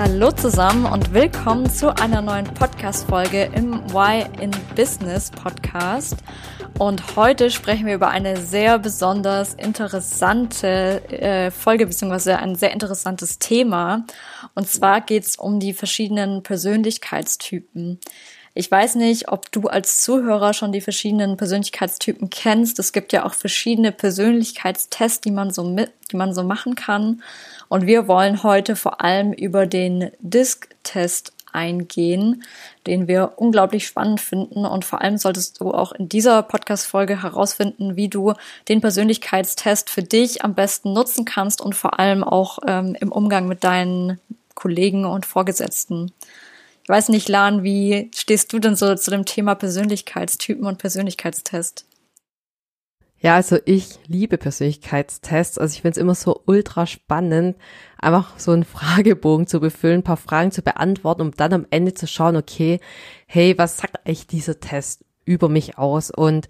Hallo zusammen und willkommen zu einer neuen Podcast-Folge im Why in Business Podcast. Und heute sprechen wir über eine sehr besonders interessante äh, Folge beziehungsweise ein sehr interessantes Thema. Und zwar geht es um die verschiedenen Persönlichkeitstypen. Ich weiß nicht, ob du als Zuhörer schon die verschiedenen Persönlichkeitstypen kennst. Es gibt ja auch verschiedene Persönlichkeitstests, die man so mit, die man so machen kann. Und wir wollen heute vor allem über den Disk-Test eingehen, den wir unglaublich spannend finden. Und vor allem solltest du auch in dieser Podcast-Folge herausfinden, wie du den Persönlichkeitstest für dich am besten nutzen kannst und vor allem auch ähm, im Umgang mit deinen Kollegen und Vorgesetzten. Ich weiß nicht, Lan, wie stehst du denn so zu dem Thema Persönlichkeitstypen und Persönlichkeitstest? Ja, also ich liebe Persönlichkeitstests. Also ich finde es immer so ultra spannend, einfach so einen Fragebogen zu befüllen, ein paar Fragen zu beantworten, um dann am Ende zu schauen, okay, hey, was sagt eigentlich dieser Test über mich aus? Und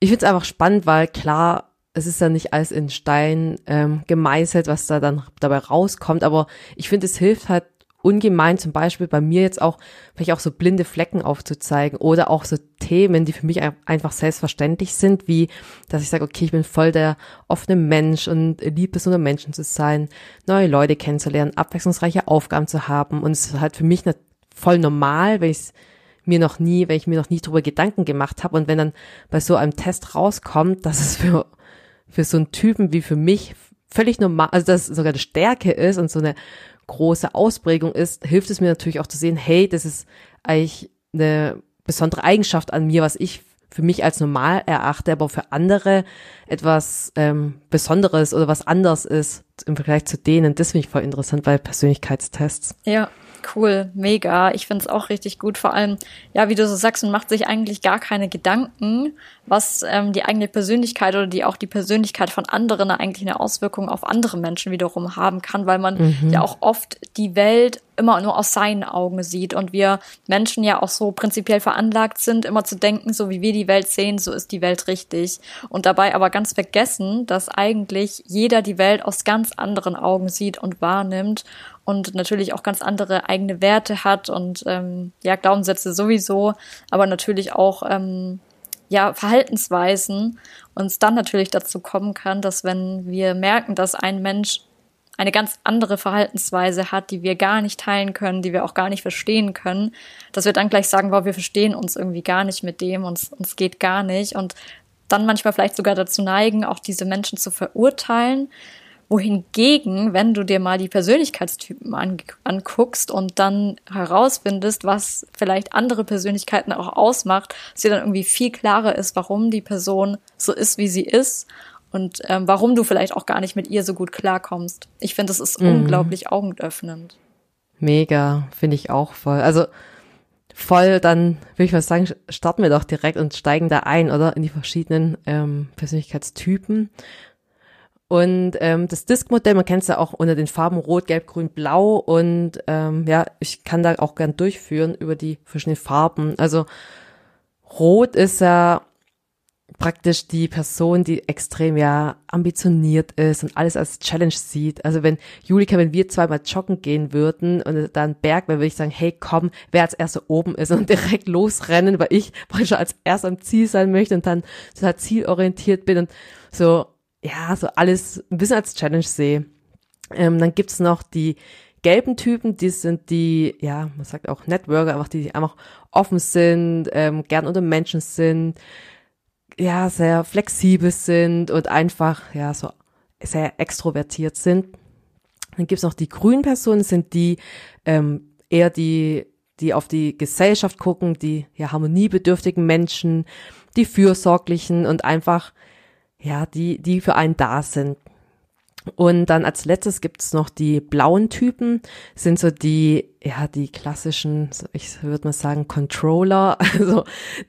ich finde es einfach spannend, weil klar, es ist ja nicht alles in Stein ähm, gemeißelt, was da dann dabei rauskommt, aber ich finde, es hilft halt ungemein zum Beispiel bei mir jetzt auch, vielleicht auch so blinde Flecken aufzuzeigen oder auch so Themen, die für mich einfach selbstverständlich sind, wie, dass ich sage, okay, ich bin voll der offene Mensch und liebe es unter Menschen zu sein, neue Leute kennenzulernen, abwechslungsreiche Aufgaben zu haben. Und es ist halt für mich voll normal, wenn ich es mir noch nie, wenn ich mir noch nie drüber Gedanken gemacht habe. Und wenn dann bei so einem Test rauskommt, dass es für, für so einen Typen wie für mich völlig normal, also dass sogar eine Stärke ist und so eine große Ausprägung ist, hilft es mir natürlich auch zu sehen, hey, das ist eigentlich eine besondere Eigenschaft an mir, was ich für mich als normal erachte, aber für andere etwas ähm, Besonderes oder was anders ist im Vergleich zu denen. Das finde ich voll interessant bei Persönlichkeitstests. Ja, Cool, mega. Ich finde es auch richtig gut. Vor allem, ja, wie du so sagst, man macht sich eigentlich gar keine Gedanken, was ähm, die eigene Persönlichkeit oder die auch die Persönlichkeit von anderen eigentlich eine Auswirkung auf andere Menschen wiederum haben kann, weil man mhm. ja auch oft die Welt immer nur aus seinen Augen sieht und wir Menschen ja auch so prinzipiell veranlagt sind, immer zu denken, so wie wir die Welt sehen, so ist die Welt richtig. Und dabei aber ganz vergessen, dass eigentlich jeder die Welt aus ganz anderen Augen sieht und wahrnimmt und natürlich auch ganz andere eigene Werte hat und ähm, ja, Glaubenssätze sowieso, aber natürlich auch ähm, ja, Verhaltensweisen uns dann natürlich dazu kommen kann, dass wenn wir merken, dass ein Mensch eine ganz andere Verhaltensweise hat, die wir gar nicht teilen können, die wir auch gar nicht verstehen können, dass wir dann gleich sagen, wow, wir verstehen uns irgendwie gar nicht mit dem, uns, uns geht gar nicht. Und dann manchmal vielleicht sogar dazu neigen, auch diese Menschen zu verurteilen, wohingegen, wenn du dir mal die Persönlichkeitstypen an, anguckst und dann herausfindest, was vielleicht andere Persönlichkeiten auch ausmacht, dass dir dann irgendwie viel klarer ist, warum die Person so ist, wie sie ist und ähm, warum du vielleicht auch gar nicht mit ihr so gut klarkommst. Ich finde, das ist mhm. unglaublich augenöffnend. Mega, finde ich auch voll. Also voll, dann würde ich mal sagen, starten wir doch direkt und steigen da ein, oder? In die verschiedenen ähm, Persönlichkeitstypen. Und ähm, das Disk-Modell, man kennt es ja auch unter den Farben Rot, Gelb, Grün, Blau. Und ähm, ja, ich kann da auch gern durchführen über die verschiedenen Farben. Also Rot ist ja praktisch die Person, die extrem ja ambitioniert ist und alles als Challenge sieht. Also wenn Julika, wenn wir zweimal joggen gehen würden und dann Berg wäre, würde ich sagen, hey komm, wer als erster oben ist und direkt losrennen, weil ich praktisch als erster am Ziel sein möchte und dann total zielorientiert bin und so ja, so alles ein bisschen als Challenge sehe. Ähm, dann gibt's noch die gelben Typen, die sind die, ja, man sagt auch Networker, einfach die, die einfach offen sind, ähm, gern unter Menschen sind, ja, sehr flexibel sind und einfach, ja, so sehr extrovertiert sind. Dann gibt's noch die grünen Personen, sind die ähm, eher die, die auf die Gesellschaft gucken, die ja harmoniebedürftigen Menschen, die fürsorglichen und einfach ja, die, die für einen da sind. Und dann als letztes gibt's noch die blauen Typen, sind so die, ja, die klassischen, ich würde mal sagen, Controller. Also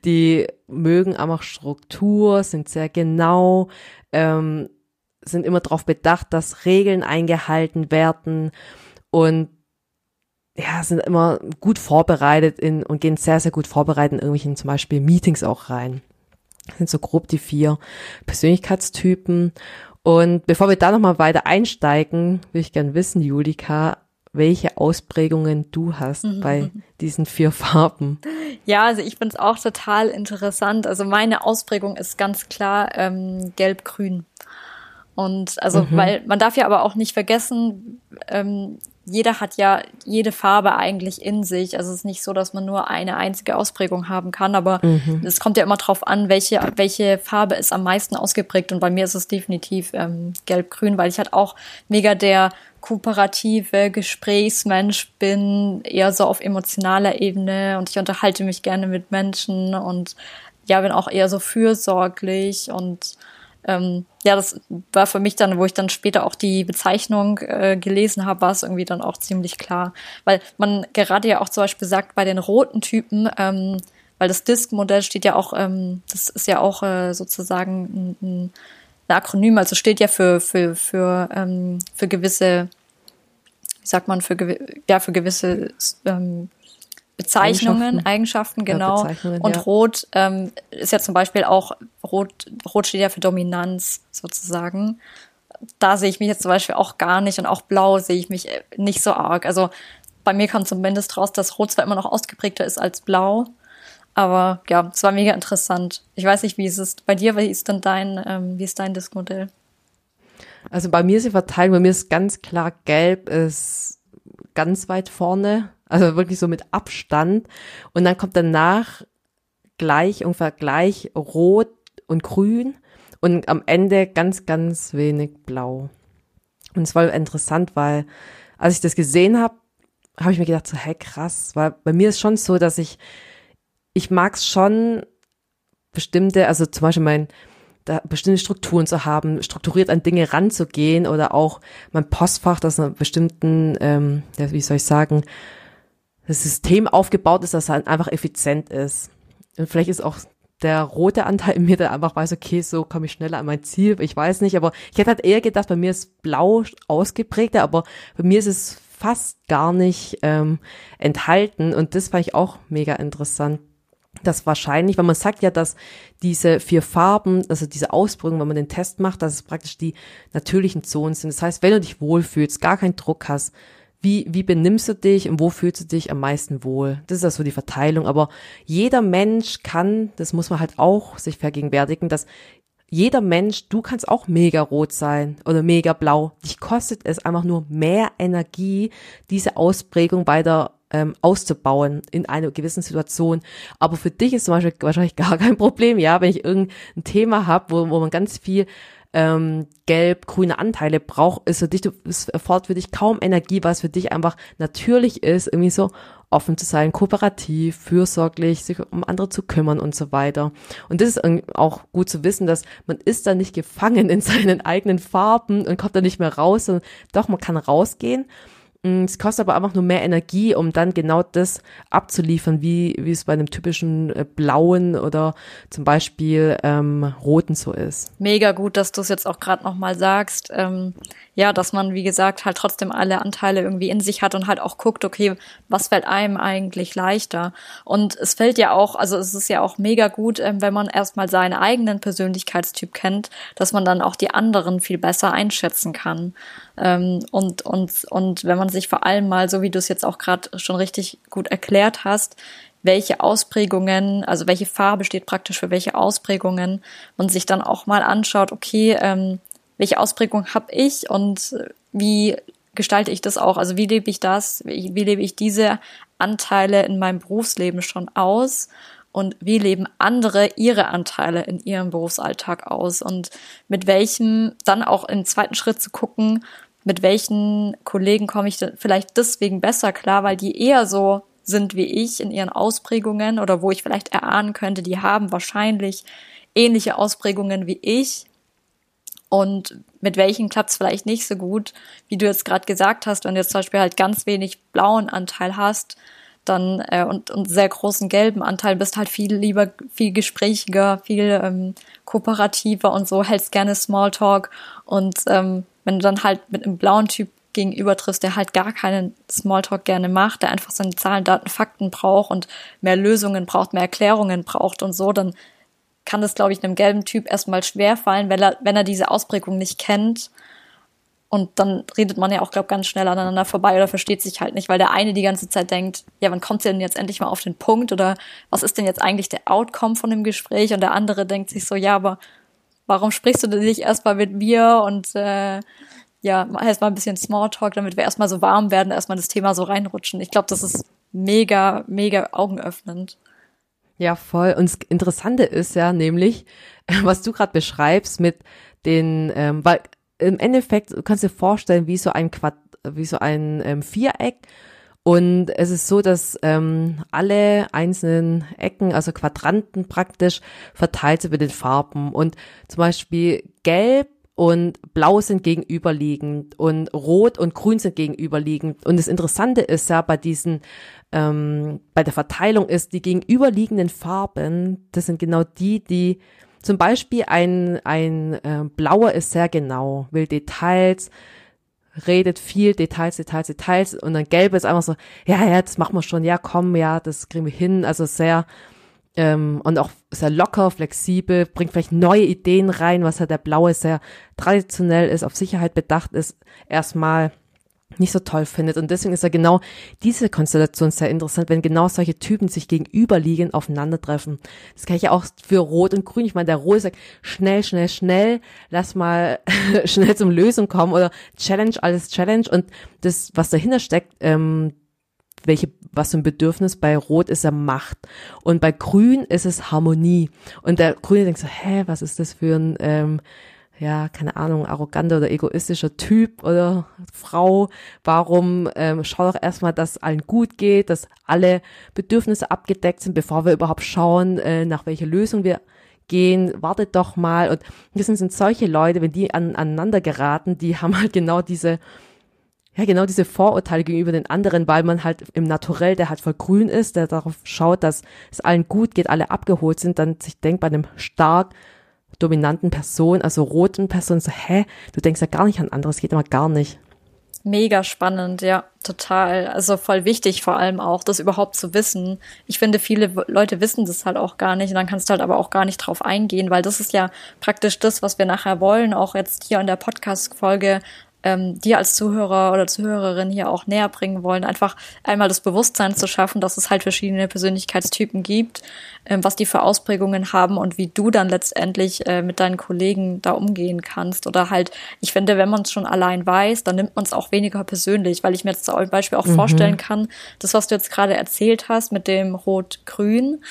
die mögen einfach Struktur, sind sehr genau, ähm, sind immer darauf bedacht, dass Regeln eingehalten werden und ja, sind immer gut vorbereitet in und gehen sehr, sehr gut vorbereitet in irgendwelchen zum Beispiel Meetings auch rein. Das sind so grob die vier Persönlichkeitstypen. Und bevor wir da nochmal weiter einsteigen, würde ich gern wissen, Julika, welche Ausprägungen du hast mhm. bei diesen vier Farben. Ja, also ich finde es auch total interessant. Also meine Ausprägung ist ganz klar ähm, gelb-grün. Und also, mhm. weil man darf ja aber auch nicht vergessen, ähm, jeder hat ja jede Farbe eigentlich in sich. Also es ist nicht so, dass man nur eine einzige Ausprägung haben kann, aber mhm. es kommt ja immer drauf an, welche, welche Farbe ist am meisten ausgeprägt. Und bei mir ist es definitiv ähm, gelb-grün, weil ich halt auch mega der kooperative Gesprächsmensch bin, eher so auf emotionaler Ebene und ich unterhalte mich gerne mit Menschen und ja, bin auch eher so fürsorglich und ähm, ja, das war für mich dann, wo ich dann später auch die Bezeichnung äh, gelesen habe, war es irgendwie dann auch ziemlich klar. Weil man gerade ja auch zum Beispiel sagt, bei den roten Typen, ähm, weil das Disk-Modell steht ja auch, ähm, das ist ja auch äh, sozusagen ein, ein Akronym, also steht ja für, für, für, ähm, für gewisse, wie sagt man, für, ja, für gewisse ähm, Bezeichnungen, Eigenschaften, Eigenschaften genau. Ja, Bezeichnungen, und ja. Rot ähm, ist ja zum Beispiel auch, Rot, Rot steht ja für Dominanz sozusagen. Da sehe ich mich jetzt zum Beispiel auch gar nicht und auch Blau sehe ich mich äh, nicht so arg. Also bei mir kommt zumindest raus, dass Rot zwar immer noch ausgeprägter ist als Blau, aber ja, es war mega interessant. Ich weiß nicht, wie ist es bei dir, wie ist denn dein, ähm, wie ist dein Diskmodell? Also bei mir ist die Verteilung, bei mir ist ganz klar gelb ist ganz weit vorne also wirklich so mit Abstand. Und dann kommt danach gleich, ungefähr gleich rot und grün und am Ende ganz, ganz wenig blau. Und es war interessant, weil als ich das gesehen habe, habe ich mir gedacht, so, hey, krass, weil bei mir ist schon so, dass ich, ich mag es schon bestimmte, also zum Beispiel mein, da bestimmte Strukturen zu haben, strukturiert an Dinge ranzugehen oder auch mein Postfach, das einer bestimmten, ähm, wie soll ich sagen, das System aufgebaut ist, dass es halt einfach effizient ist. Und vielleicht ist auch der rote Anteil in mir, der einfach weiß, okay, so komme ich schneller an mein Ziel. Ich weiß nicht, aber ich hätte halt eher gedacht, bei mir ist blau ausgeprägter, aber bei mir ist es fast gar nicht ähm, enthalten. Und das fand ich auch mega interessant. Das wahrscheinlich, weil man sagt ja, dass diese vier Farben, also diese Ausprägung, wenn man den Test macht, dass es praktisch die natürlichen Zonen sind. Das heißt, wenn du dich wohlfühlst, gar keinen Druck hast, wie, wie benimmst du dich und wo fühlst du dich am meisten wohl? Das ist also die Verteilung. Aber jeder Mensch kann, das muss man halt auch sich vergegenwärtigen, dass jeder Mensch, du kannst auch mega rot sein oder mega blau. Dich kostet es einfach nur mehr Energie, diese Ausprägung weiter ähm, auszubauen in einer gewissen Situation. Aber für dich ist zum Beispiel wahrscheinlich gar kein Problem, ja, wenn ich irgendein Thema habe, wo, wo man ganz viel ähm, gelb-grüne Anteile braucht, ist für dich, es erfordert für dich kaum Energie, was für dich einfach natürlich ist, irgendwie so offen zu sein, kooperativ, fürsorglich, sich um andere zu kümmern und so weiter. Und das ist auch gut zu wissen, dass man ist da nicht gefangen in seinen eigenen Farben und kommt da nicht mehr raus, sondern doch, man kann rausgehen es kostet aber einfach nur mehr Energie, um dann genau das abzuliefern, wie, wie es bei einem typischen äh, blauen oder zum Beispiel ähm, roten so ist. Mega gut, dass du es jetzt auch gerade nochmal sagst. Ähm, ja, dass man, wie gesagt, halt trotzdem alle Anteile irgendwie in sich hat und halt auch guckt, okay, was fällt einem eigentlich leichter? Und es fällt ja auch, also es ist ja auch mega gut, ähm, wenn man erstmal seinen eigenen Persönlichkeitstyp kennt, dass man dann auch die anderen viel besser einschätzen kann. Ähm, und, und, und wenn man sich vor allem mal, so wie du es jetzt auch gerade schon richtig gut erklärt hast, welche Ausprägungen, also welche Farbe steht praktisch für welche Ausprägungen und sich dann auch mal anschaut, okay, ähm, welche Ausprägung habe ich und wie gestalte ich das auch? Also wie lebe ich das? Wie, wie lebe ich diese Anteile in meinem Berufsleben schon aus? Und wie leben andere ihre Anteile in ihrem Berufsalltag aus? Und mit welchem dann auch im zweiten Schritt zu gucken, mit welchen Kollegen komme ich vielleicht deswegen besser klar, weil die eher so sind wie ich in ihren Ausprägungen oder wo ich vielleicht erahnen könnte, die haben wahrscheinlich ähnliche Ausprägungen wie ich und mit welchen klappt es vielleicht nicht so gut, wie du jetzt gerade gesagt hast, wenn du jetzt zum Beispiel halt ganz wenig blauen Anteil hast, dann äh, und, und sehr großen gelben Anteil bist halt viel lieber, viel gesprächiger, viel ähm, kooperativer und so, hältst gerne Smalltalk. Und ähm, wenn du dann halt mit einem blauen Typ gegenüber triffst, der halt gar keinen Smalltalk gerne macht, der einfach seine Zahlen, Daten, Fakten braucht und mehr Lösungen braucht, mehr Erklärungen braucht und so, dann kann das, glaube ich, einem gelben Typ erstmal schwer fallen, wenn er, wenn er diese Ausprägung nicht kennt und dann redet man ja auch, glaube ganz schnell aneinander vorbei oder versteht sich halt nicht, weil der eine die ganze Zeit denkt, ja, wann kommt sie denn jetzt endlich mal auf den Punkt oder was ist denn jetzt eigentlich der Outcome von dem Gespräch? Und der andere denkt sich so, ja, aber warum sprichst du denn nicht erstmal mit mir und äh, ja, erstmal ein bisschen Smalltalk, damit wir erstmal so warm werden, erstmal das Thema so reinrutschen. Ich glaube, das ist mega, mega augenöffnend. Ja, voll. Und das Interessante ist ja nämlich, was du gerade beschreibst mit den, ähm, weil im Endeffekt du kannst dir vorstellen, wie so ein Quad, wie so ein ähm, Viereck. Und es ist so, dass ähm, alle einzelnen Ecken, also Quadranten praktisch, verteilt sind mit den Farben. Und zum Beispiel Gelb und Blau sind gegenüberliegend und Rot und Grün sind gegenüberliegend. Und das Interessante ist ja bei diesen, ähm, bei der Verteilung ist, die gegenüberliegenden Farben, das sind genau die, die zum Beispiel ein, ein äh, blauer ist sehr genau, will Details, redet viel, Details, Details, Details und dann gelbe ist einfach so, ja, ja, das machen wir schon, ja, komm, ja, das kriegen wir hin. Also sehr ähm, und auch sehr locker, flexibel, bringt vielleicht neue Ideen rein, was ja der blaue sehr traditionell ist, auf Sicherheit bedacht ist, erstmal nicht so toll findet. Und deswegen ist ja genau diese Konstellation sehr interessant, wenn genau solche Typen sich gegenüberliegen, aufeinandertreffen. Das kann ich ja auch für Rot und Grün. Ich meine, der Rot sagt, schnell, schnell, schnell, lass mal schnell zum Lösung kommen oder Challenge, alles Challenge. Und das, was dahinter steckt, ähm, welche, was für ein Bedürfnis bei Rot ist er Macht. Und bei Grün ist es Harmonie. Und der Grüne denkt so, hä, was ist das für ein, ähm, ja, keine Ahnung, arroganter oder egoistischer Typ oder Frau. Warum ähm, schau doch erstmal, dass allen gut geht, dass alle Bedürfnisse abgedeckt sind, bevor wir überhaupt schauen, äh, nach welcher Lösung wir gehen, wartet doch mal. Und das sind, sind solche Leute, wenn die an, aneinander geraten, die haben halt genau diese, ja, genau diese Vorurteile gegenüber den anderen, weil man halt im Naturell, der halt voll grün ist, der darauf schaut, dass es allen gut geht, alle abgeholt sind, dann sich denkt bei einem stark dominanten Person, also roten Person, so, hä, du denkst ja gar nicht an anderes, geht immer gar nicht. Mega spannend, ja, total. Also voll wichtig vor allem auch, das überhaupt zu wissen. Ich finde, viele Leute wissen das halt auch gar nicht und dann kannst du halt aber auch gar nicht drauf eingehen, weil das ist ja praktisch das, was wir nachher wollen, auch jetzt hier in der Podcast-Folge ähm, dir als Zuhörer oder Zuhörerin hier auch näher bringen wollen, einfach einmal das Bewusstsein zu schaffen, dass es halt verschiedene Persönlichkeitstypen gibt, ähm, was die für Ausprägungen haben und wie du dann letztendlich äh, mit deinen Kollegen da umgehen kannst. Oder halt, ich finde, wenn man es schon allein weiß, dann nimmt man es auch weniger persönlich, weil ich mir jetzt zum Beispiel auch mhm. vorstellen kann, das, was du jetzt gerade erzählt hast mit dem Rot-Grün,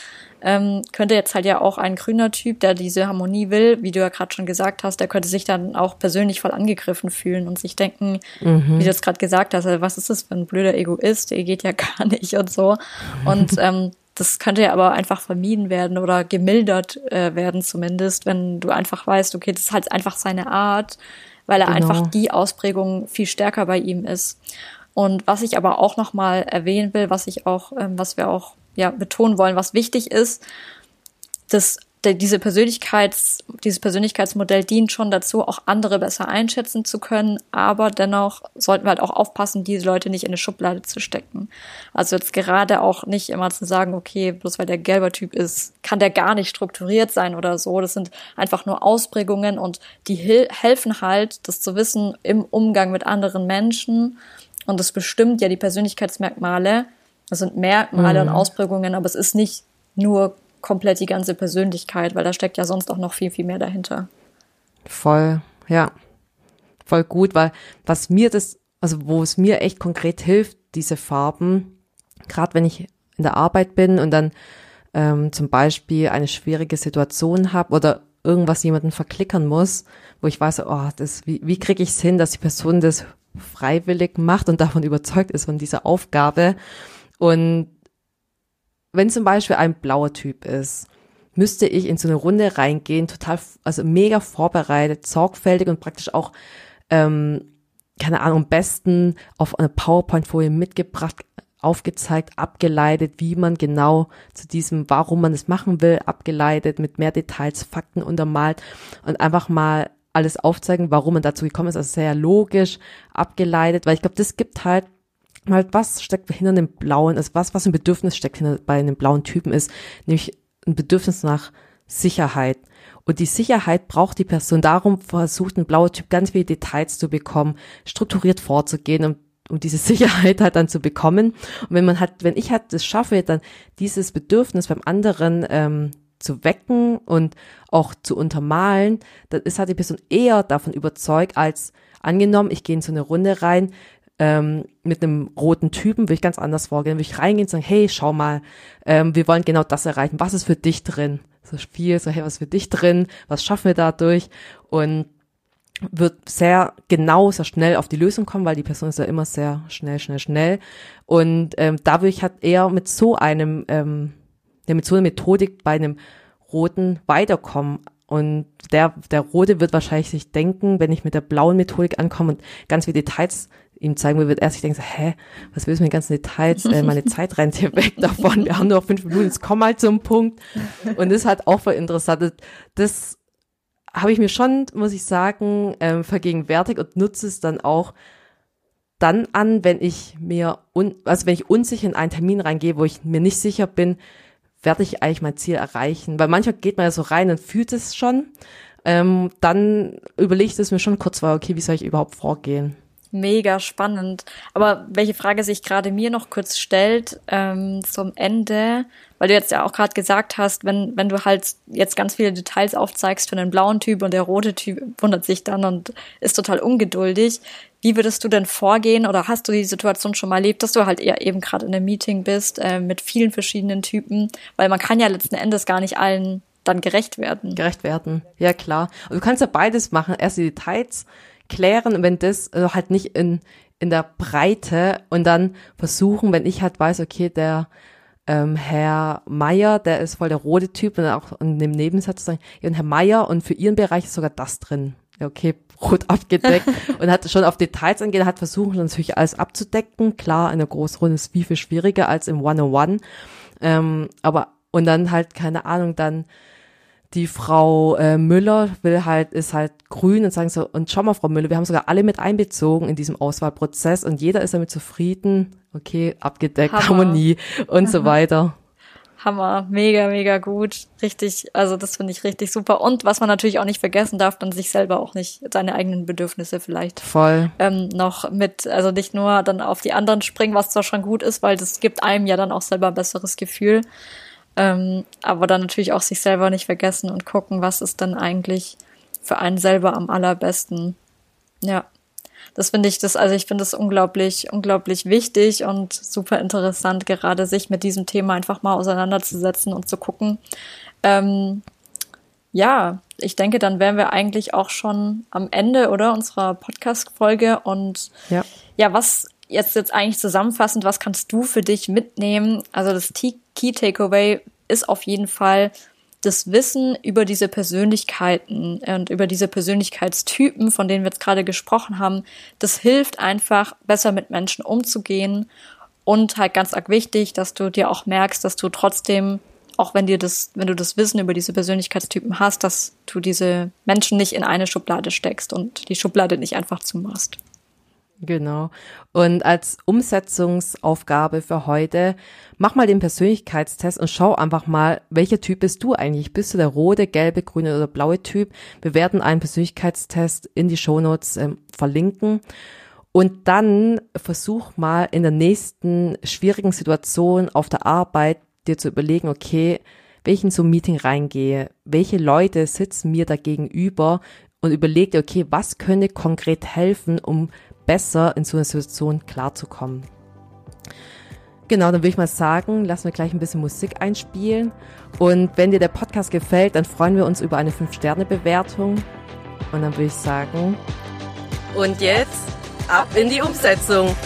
ähm, könnte jetzt halt ja auch ein grüner Typ, der diese Harmonie will, wie du ja gerade schon gesagt hast, der könnte sich dann auch persönlich voll angegriffen fühlen und sich denken, mhm. wie du jetzt gerade gesagt hast, was ist das für ein blöder Egoist, der geht ja gar nicht und so. Und ähm, das könnte ja aber einfach vermieden werden oder gemildert äh, werden zumindest, wenn du einfach weißt, okay, das ist halt einfach seine Art, weil er genau. einfach die Ausprägung viel stärker bei ihm ist. Und was ich aber auch noch mal erwähnen will, was ich auch, ähm, was wir auch ja, betonen wollen, was wichtig ist, dass diese Persönlichkeits, dieses Persönlichkeitsmodell dient schon dazu, auch andere besser einschätzen zu können, aber dennoch sollten wir halt auch aufpassen, diese Leute nicht in eine Schublade zu stecken. Also jetzt gerade auch nicht immer zu sagen, okay, bloß weil der gelber Typ ist, kann der gar nicht strukturiert sein oder so. Das sind einfach nur Ausprägungen und die helfen halt, das zu wissen im Umgang mit anderen Menschen. Und das bestimmt ja die Persönlichkeitsmerkmale, das sind Merkmale mhm. und Ausprägungen, aber es ist nicht nur komplett die ganze Persönlichkeit, weil da steckt ja sonst auch noch viel, viel mehr dahinter. Voll, ja. Voll gut, weil was mir das, also wo es mir echt konkret hilft, diese Farben, gerade wenn ich in der Arbeit bin und dann ähm, zum Beispiel eine schwierige Situation habe oder irgendwas jemanden verklickern muss, wo ich weiß, oh, das, wie, wie kriege ich es hin, dass die Person das freiwillig macht und davon überzeugt ist von dieser Aufgabe und wenn zum Beispiel ein blauer Typ ist, müsste ich in so eine Runde reingehen, total, also mega vorbereitet, sorgfältig und praktisch auch, ähm, keine Ahnung, am besten auf eine PowerPoint-Folie mitgebracht, aufgezeigt, abgeleitet, wie man genau zu diesem, warum man es machen will, abgeleitet, mit mehr Details, Fakten untermalt und einfach mal alles aufzeigen, warum man dazu gekommen ist, also sehr logisch abgeleitet, weil ich glaube, das gibt halt halt was steckt hinter dem blauen, also was, was ein Bedürfnis steckt hinter bei einem blauen Typen ist, nämlich ein Bedürfnis nach Sicherheit. Und die Sicherheit braucht die Person. Darum versucht ein blauer Typ ganz viele Details zu bekommen, strukturiert vorzugehen, um, um diese Sicherheit halt dann zu bekommen. Und wenn man hat, wenn ich halt das schaffe, dann dieses Bedürfnis beim anderen ähm, zu wecken und auch zu untermalen, dann ist halt die Person eher davon überzeugt, als angenommen, ich gehe in so eine Runde rein, ähm, mit einem roten Typen würde ich ganz anders vorgehen. Würde ich reingehen und sagen, hey, schau mal, ähm, wir wollen genau das erreichen. Was ist für dich drin? So viel, so, hey, was ist für dich drin? Was schaffen wir dadurch? Und wird sehr genau, sehr schnell auf die Lösung kommen, weil die Person ist ja immer sehr schnell, schnell, schnell. Und ähm, da würde ich halt eher mit so einem, ähm, ja, mit so einer Methodik bei einem Roten weiterkommen. Und der, der Rote wird wahrscheinlich sich denken, wenn ich mit der blauen Methodik ankomme und ganz viele Details ihm zeigen will, wird er sich denken, so, hä, was willst du mit den ganzen Details? Äh, meine Zeit rennt hier weg davon. Wir haben nur noch fünf Minuten, jetzt komm mal zum Punkt. Und das hat auch voll interessant. Das habe ich mir schon, muss ich sagen, ähm, vergegenwärtigt und nutze es dann auch dann an, wenn ich mir, un also wenn ich unsicher in einen Termin reingehe, wo ich mir nicht sicher bin, werde ich eigentlich mein Ziel erreichen. Weil manchmal geht man ja so rein und fühlt es schon. Ähm, dann überlege ich es mir schon kurz, weil okay, wie soll ich überhaupt vorgehen? Mega spannend. Aber welche Frage sich gerade mir noch kurz stellt ähm, zum Ende, weil du jetzt ja auch gerade gesagt hast, wenn, wenn du halt jetzt ganz viele Details aufzeigst für den blauen Typ und der rote Typ wundert sich dann und ist total ungeduldig. Wie würdest du denn vorgehen oder hast du die Situation schon mal erlebt, dass du halt eher eben gerade in einem Meeting bist äh, mit vielen verschiedenen Typen? Weil man kann ja letzten Endes gar nicht allen dann gerecht werden. Gerecht werden, ja klar. Und du kannst ja beides machen. Erst die Details klären, wenn das äh, halt nicht in, in der Breite und dann versuchen, wenn ich halt weiß, okay, der ähm, Herr Meier, der ist voll der rote Typ und auch in dem Nebensatz sagen, ja, und Herr Meier und für ihren Bereich ist sogar das drin. Ja, okay, rot abgedeckt und hat schon auf Details angeht, hat versucht natürlich alles abzudecken. Klar, in der Großrunde ist viel, viel schwieriger als im One-on-One. Ähm, aber, und dann halt, keine Ahnung, dann die Frau äh, Müller will halt, ist halt grün und sagen so, und schau mal, Frau Müller, wir haben sogar alle mit einbezogen in diesem Auswahlprozess und jeder ist damit zufrieden, okay, abgedeckt, Hammer. Harmonie und so weiter. Hammer, mega, mega gut. Richtig, also das finde ich richtig super. Und was man natürlich auch nicht vergessen darf, dann sich selber auch nicht, seine eigenen Bedürfnisse vielleicht voll ähm, noch mit, also nicht nur dann auf die anderen springen, was zwar schon gut ist, weil das gibt einem ja dann auch selber ein besseres Gefühl. Ähm, aber dann natürlich auch sich selber nicht vergessen und gucken, was ist dann eigentlich für einen selber am allerbesten. Ja. Das finde ich das, also ich finde es unglaublich, unglaublich wichtig und super interessant, gerade sich mit diesem Thema einfach mal auseinanderzusetzen und zu gucken. Ähm, ja, ich denke, dann wären wir eigentlich auch schon am Ende, oder? Unserer Podcast-Folge. Und ja. ja, was jetzt, jetzt eigentlich zusammenfassend, was kannst du für dich mitnehmen? Also das Key Takeaway ist auf jeden Fall das Wissen über diese Persönlichkeiten und über diese Persönlichkeitstypen, von denen wir jetzt gerade gesprochen haben. Das hilft einfach, besser mit Menschen umzugehen und halt ganz arg wichtig, dass du dir auch merkst, dass du trotzdem auch wenn dir das, wenn du das Wissen über diese Persönlichkeitstypen hast, dass du diese Menschen nicht in eine Schublade steckst und die Schublade nicht einfach zumachst. Genau. Und als Umsetzungsaufgabe für heute, mach mal den Persönlichkeitstest und schau einfach mal, welcher Typ bist du eigentlich? Bist du der rote, gelbe, grüne oder blaue Typ? Wir werden einen Persönlichkeitstest in die Shownotes äh, verlinken. Und dann versuch mal in der nächsten schwierigen Situation auf der Arbeit dir zu überlegen, okay, welchen so Meeting reingehe, welche Leute sitzen mir da gegenüber und überleg dir, okay, was könnte konkret helfen, um besser in so einer Situation klarzukommen. Genau, dann würde ich mal sagen, lassen wir gleich ein bisschen Musik einspielen. Und wenn dir der Podcast gefällt, dann freuen wir uns über eine 5-Sterne-Bewertung. Und dann würde ich sagen. Und jetzt ab in die Umsetzung.